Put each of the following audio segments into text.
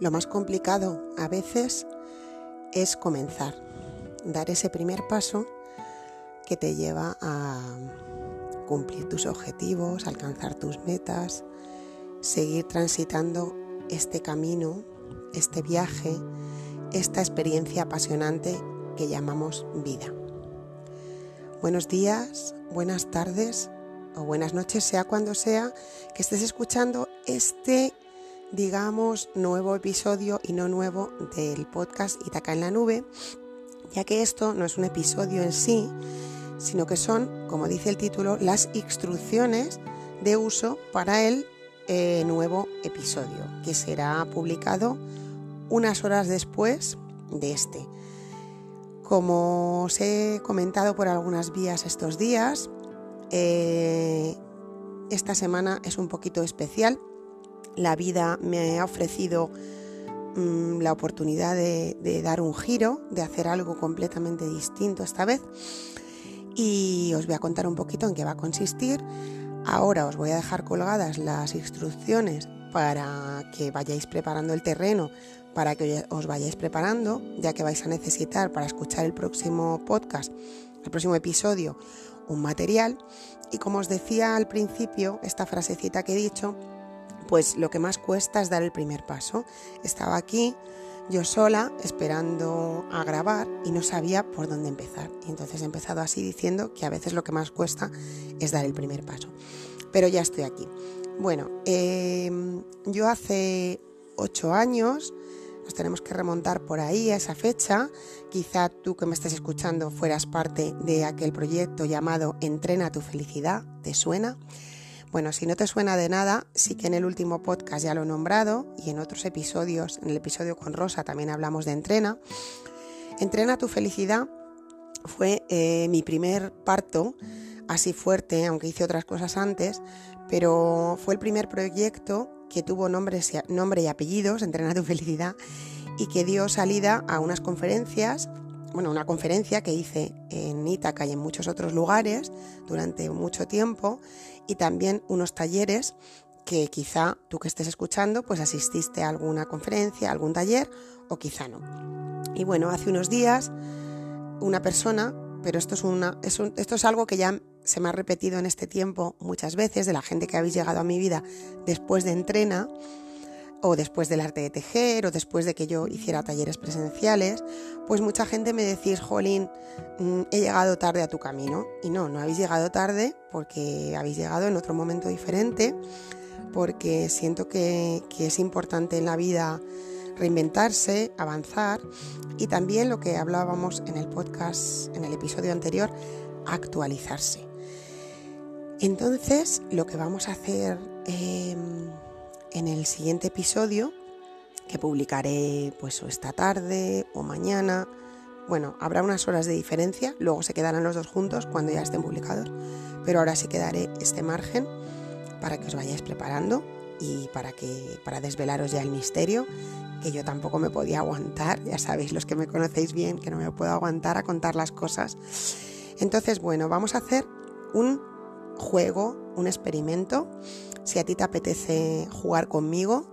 Lo más complicado a veces es comenzar, dar ese primer paso que te lleva a cumplir tus objetivos, alcanzar tus metas, seguir transitando este camino, este viaje, esta experiencia apasionante que llamamos vida. Buenos días, buenas tardes o buenas noches, sea cuando sea que estés escuchando este, digamos, nuevo episodio y no nuevo del podcast Itaca en la Nube, ya que esto no es un episodio en sí, sino que son, como dice el título, las instrucciones de uso para el eh, nuevo episodio, que será publicado unas horas después de este. Como os he comentado por algunas vías estos días, eh, esta semana es un poquito especial. La vida me ha ofrecido mm, la oportunidad de, dar un giro, de hacer algo completamente distinto esta vez. Y os voy a contar un poquito en qué va a consistir. Ahora os voy a dejar colgadas las instrucciones para que vayáis preparando el terreno, para que os vayáis preparando, ya que vais a necesitar para escuchar el próximo podcast, el próximo episodio, un material. Y como os decía al principio, esta frasecita que he dicho, pues lo que más cuesta es dar el primer paso. Estaba aquí yo sola esperando a grabar y no sabía por dónde empezar. Y entonces he empezado así diciendo que a veces lo que más cuesta es dar el primer paso. Pero ya estoy aquí. Bueno, em, yo hace ocho años nos tenemos que remontar por ahí a esa fecha. Quizá tú que me estés escuchando fueras parte de aquel proyecto llamado Entrena tu felicidad, ¿te suena? Bueno, si no te suena de nada, sí que en el último podcast ya lo he nombrado y en otros episodios, en el episodio con Rosa también hablamos de Entrena. Entrena tu felicidad fue eh, mi primer parto así fuerte, aunque hice otras cosas antes, pero fue el primer proyecto que tuvo nombre y apellidos, Entrena tu felicidad, y que dio salida a unas conferencias, bueno, una conferencia que hice en Ítaca y en muchos otros lugares durante mucho tiempo, y también unos talleres que quizá tú que estés escuchando, pues asististe a alguna conferencia, algún taller, o quizá no. Y bueno, hace unos días una persona, pero esto es, una, esto es algo que ya se me ha repetido en este tiempo muchas veces de la gente que habéis llegado a mi vida después de entrena o después del arte de tejer o después de que yo hiciera talleres presenciales, pues mucha gente me decís, Jolín, mm, he llegado tarde a tu camino. Y no, no habéis llegado tarde porque habéis llegado en otro momento diferente, porque siento que, es importante en la vida reinventarse, avanzar y también lo que hablábamos en el podcast, en el episodio anterior, actualizarse. Entonces, lo que vamos a hacer em, en el siguiente episodio, que publicaré pues esta tarde o mañana, bueno, habrá unas horas de diferencia, luego se quedarán los dos juntos cuando ya estén publicados, pero ahora sí quedaré este margen para que os vayáis preparando y para que para desvelaros ya el misterio que yo tampoco me podía aguantar, ya sabéis los que me conocéis bien que no me puedo aguantar a contar las cosas. Entonces, bueno, vamos a hacer un juego, un experimento. Si a ti te apetece jugar conmigo,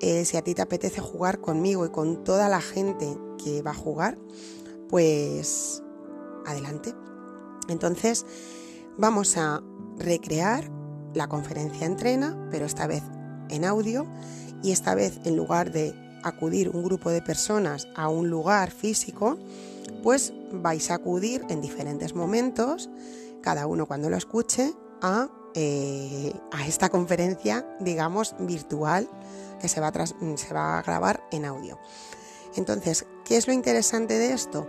eh, si a ti te apetece jugar conmigo y con toda la gente que va a jugar, pues adelante. Entonces vamos a recrear la conferencia entrena, pero esta vez en audio y esta vez en lugar de acudir un grupo de personas a un lugar físico, pues vais a acudir en diferentes momentos cada uno cuando lo escuche, a, eh, a esta conferencia, digamos, virtual que se va, a se va a grabar en audio. Entonces, ¿qué es lo interesante de esto?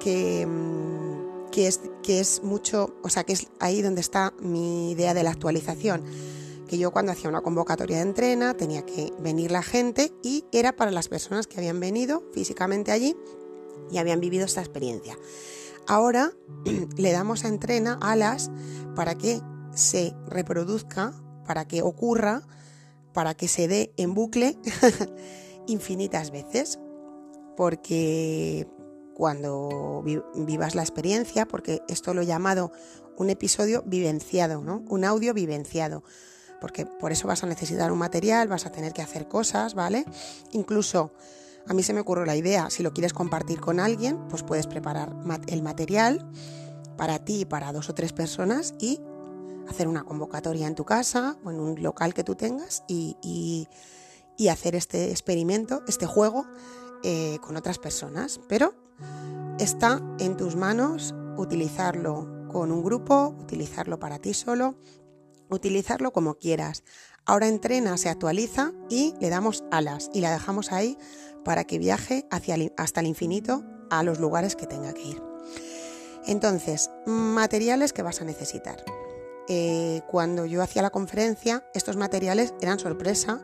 Que, mm, que, es, que es mucho, o sea, que es ahí donde está mi idea de la actualización que yo cuando hacía una convocatoria de entrena tenía que venir la gente y era para las personas que habían venido físicamente allí y habían vivido esta experiencia. Ahora le damos a entrena alas para que se reproduzca, para que ocurra, para que se dé en bucle infinitas veces. Porque cuando vivas la experiencia, porque esto lo he llamado un episodio vivenciado, ¿no? Un audio vivenciado. porque por eso vas a necesitar un material, vas a tener que hacer cosas, ¿vale? Incluso a mí se me ocurrió la idea, si lo quieres compartir con alguien, pues puedes preparar el material para ti y para dos o tres personas y hacer una convocatoria en tu casa o en un local que tú tengas y, hacer este experimento, este juego eh, con otras personas. Pero está en tus manos utilizarlo con un grupo, utilizarlo para ti solo, utilizarlo como quieras. Ahora entrena, se actualiza y le damos alas y la dejamos ahí para que viaje hacia hasta el infinito a los lugares que tenga que ir. Entonces, materiales que vas a necesitar. Eh, cuando yo hacía la conferencia, estos materiales eran sorpresa,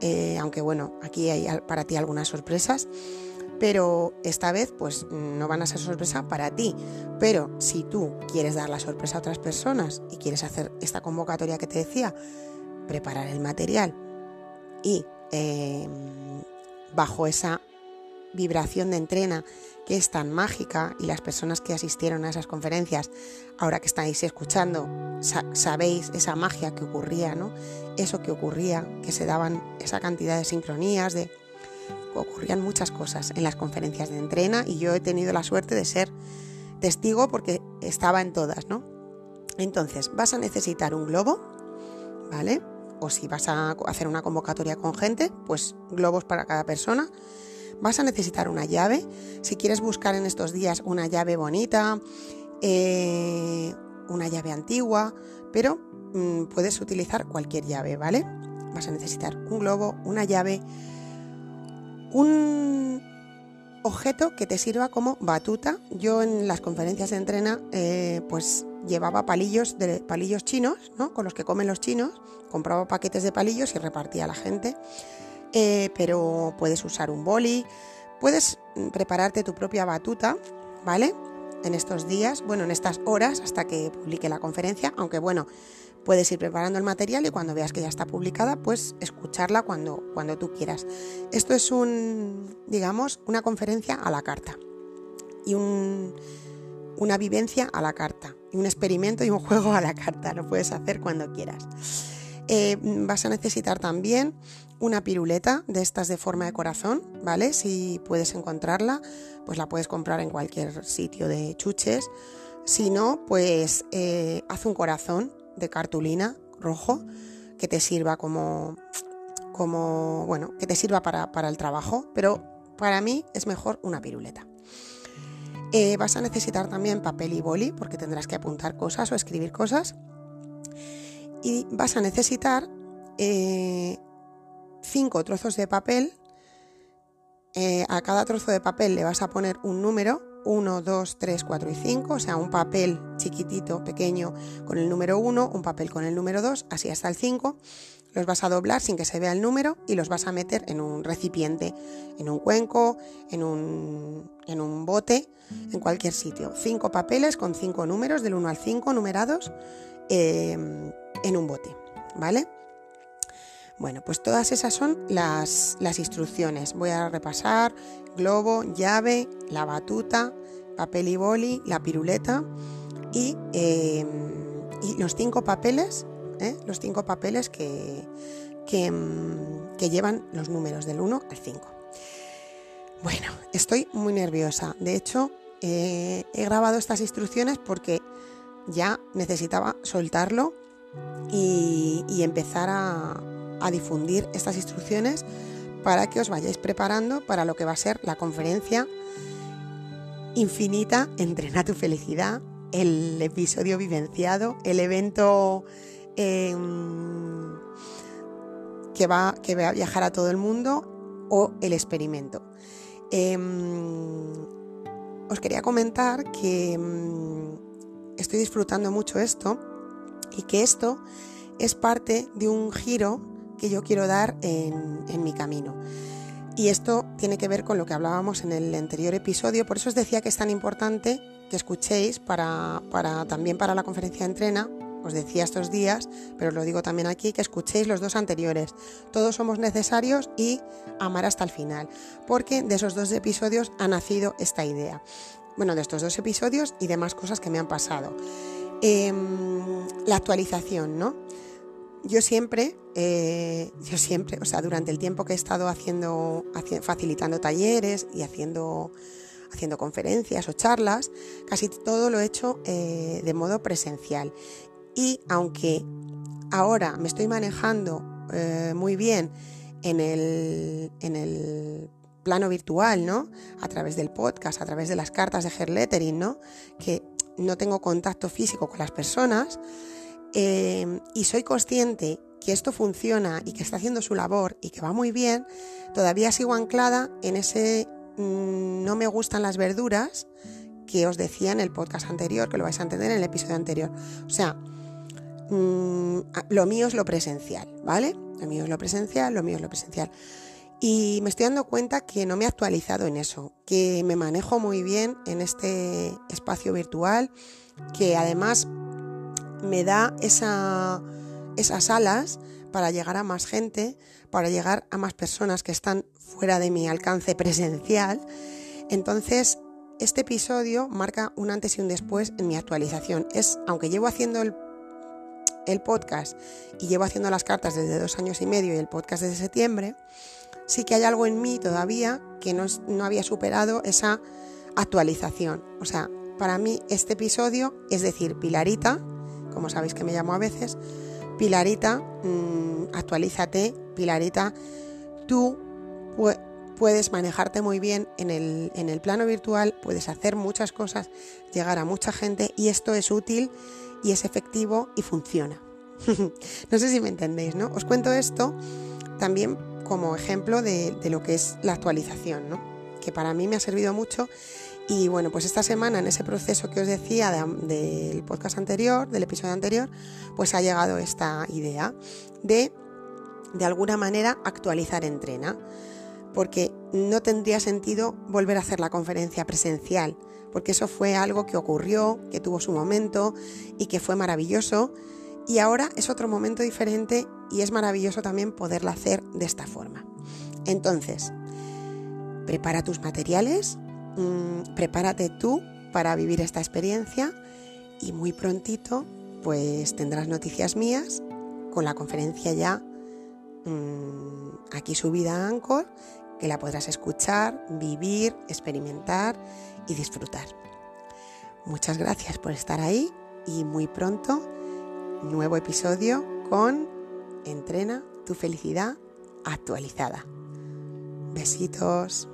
eh, aunque bueno, aquí hay para ti algunas sorpresas, pero esta vez pues no van a ser sorpresa para ti. Pero si tú quieres dar la sorpresa a otras personas y quieres hacer esta convocatoria que te decía, preparar el material y em, bajo esa vibración de entrena que es tan mágica y las personas que asistieron a esas conferencias, ahora que estáis escuchando, sabéis esa magia que ocurría, ¿no? Eso que ocurría, que se daban esa cantidad de sincronías, de ocurrían muchas cosas en las conferencias de entrena y yo he tenido la suerte de ser testigo porque estaba en todas, ¿no? Entonces, vas a necesitar un globo, ¿vale? O si vas a hacer una convocatoria con gente, pues globos para cada persona vas a necesitar una llave. Si quieres buscar en estos días una llave bonita, eh, una llave antigua, pero mm, puedes utilizar cualquier llave, ¿vale? Vas a necesitar un globo, una llave, un objeto que te sirva como batuta. Yo en las conferencias de entrena, eh, pues llevaba palillos de palillos chinos, ¿no? Con los que comen los chinos. Compraba paquetes de palillos y repartía a la gente. Eh, pero puedes usar un boli, puedes prepararte tu propia batuta, ¿vale? En estos días, bueno, en estas horas hasta que publique la conferencia, aunque bueno, puedes ir preparando el material y cuando veas que ya está publicada, pues escucharla cuando, cuando tú quieras. Esto es un, digamos, una conferencia a la carta y una vivencia a la carta, y un experimento y un juego a la carta, lo puedes hacer cuando quieras. Eh, vas a necesitar también una piruleta de estas de forma de corazón, ¿vale? Si puedes encontrarla, pues la puedes comprar en cualquier sitio de chuches. Si no, pues eh, haz un corazón de cartulina rojo que te sirva como, como bueno, que te sirva para, el trabajo, pero para mí es mejor una piruleta. Eh, vas a necesitar también papel y boli porque tendrás que apuntar cosas o escribir cosas. Y vas a necesitar eh, cinco trozos de papel. Eh, a cada trozo de papel le vas a poner un número, 1, 2, 3, 4 y 5, o sea, un papel chiquitito, pequeño, con el número 1, un papel con el número 2, así hasta el 5. Los vas a doblar sin que se vea el número y los vas a meter en un recipiente, en un cuenco, en un, en un bote, en cualquier sitio. Cinco papeles con cinco números, del 1 al 5, numerados, eh, en un bote, ¿vale? Bueno, pues todas esas son las, instrucciones. Voy a repasar globo, llave, la batuta, papel y boli, la piruleta y, em, los cinco papeles, ¿eh? los cinco papeles que, em, que, llevan los números del 1 al 5. Bueno, estoy muy nerviosa. De hecho, he grabado estas instrucciones porque ya necesitaba soltarlo y empezar a, a difundir estas instrucciones para que os vayáis preparando para lo que va a ser la conferencia infinita Entrena tu felicidad, el episodio vivenciado, el evento em, que, va, que va a viajar a todo el mundo o el experimento. Em, os quería comentar que em, estoy disfrutando mucho esto y que esto es parte de un giro que yo quiero dar en, mi camino. Y esto tiene que ver con lo que hablábamos en el anterior episodio, por eso os decía que es tan importante que escuchéis para, también para la conferencia de entrena, os decía estos días, pero os lo digo también aquí, que escuchéis los dos anteriores. Todos somos necesarios y amar hasta el final, porque de esos dos episodios ha nacido esta idea. Bueno, de estos dos episodios y demás cosas que me han pasado. Em, la actualización, ¿no? Yo siempre, eh, yo siempre, o sea, durante el tiempo que he estado haciendo, facilitando talleres y haciendo, haciendo conferencias o charlas, casi todo lo he hecho eh, de modo presencial. Y aunque ahora me estoy manejando eh, muy bien en el, en el plano virtual, ¿no? A través del podcast, a través de las cartas de hair lettering, ¿no? Que no tengo contacto físico con las personas eh, y soy consciente que esto funciona y que está haciendo su labor y que va muy bien, todavía sigo anclada en ese mm, no me gustan las verduras que os decía en el podcast anterior, que lo vais a entender en el episodio anterior. O sea, mm, lo mío es lo presencial, ¿vale? Lo mío es lo presencial, lo mío es lo presencial. Y me estoy dando cuenta que no me he actualizado en eso, que me manejo muy bien en este espacio virtual, que además me da esa, esas alas para llegar a más gente, para llegar a más personas que están fuera de mi alcance presencial. Entonces, este episodio marca un antes y un después en mi actualización. Es, aunque llevo haciendo el, el podcast y llevo haciendo las cartas desde dos años y medio y el podcast desde septiembre, sí que hay algo en mí todavía que no, no había superado esa actualización. O sea, para mí este episodio, es decir, Pilarita, como sabéis que me llamo a veces, Pilarita, mm, actualízate, Pilarita, tú puedes manejarte muy bien en el, en el plano virtual, puedes hacer muchas cosas, llegar a mucha gente y esto es útil y es efectivo y funciona. no sé si me entendéis, ¿no? Os cuento esto también como ejemplo de, lo que es la actualización, ¿no? que para mí me ha servido mucho. Y bueno, pues esta semana en ese proceso que os decía del podcast anterior, del episodio anterior, pues ha llegado esta idea de, de alguna manera, actualizar Entrena. Porque no tendría sentido volver a hacer la conferencia presencial, porque eso fue algo que ocurrió, que tuvo su momento y que fue maravilloso y ahora es otro momento diferente y es maravilloso también poderla hacer de esta forma. Entonces, prepara tus materiales, mm, prepárate tú para vivir esta experiencia y muy prontito pues tendrás noticias mías con la conferencia ya mm, aquí subida a Anchor, que la podrás escuchar, vivir, experimentar y disfrutar. Muchas gracias por estar ahí y muy pronto nuevo episodio con Entrena tu felicidad actualizada. Besitos.